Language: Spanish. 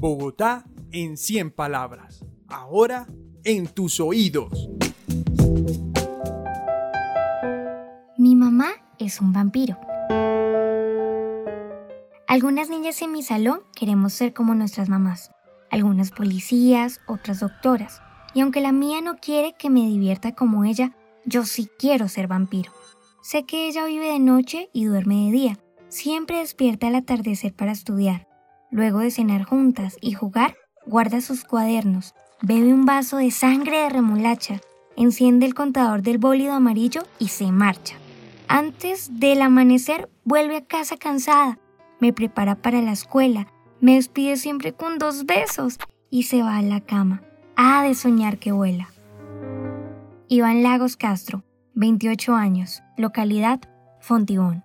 Bogotá en 100 palabras. Ahora en tus oídos. Mi mamá es un vampiro. Algunas niñas en mi salón queremos ser como nuestras mamás. Algunas policías, otras doctoras. Y aunque la mía no quiere que me divierta como ella, yo sí quiero ser vampiro. Sé que ella vive de noche y duerme de día. Siempre despierta al atardecer para estudiar. Luego de cenar juntas y jugar, guarda sus cuadernos, bebe un vaso de sangre de remolacha, enciende el contador del bólido amarillo y se marcha. Antes del amanecer vuelve a casa cansada, me prepara para la escuela, me despide siempre con dos besos y se va a la cama. Ha de soñar que vuela. Iván Lagos Castro, 28 años, localidad Fontibón.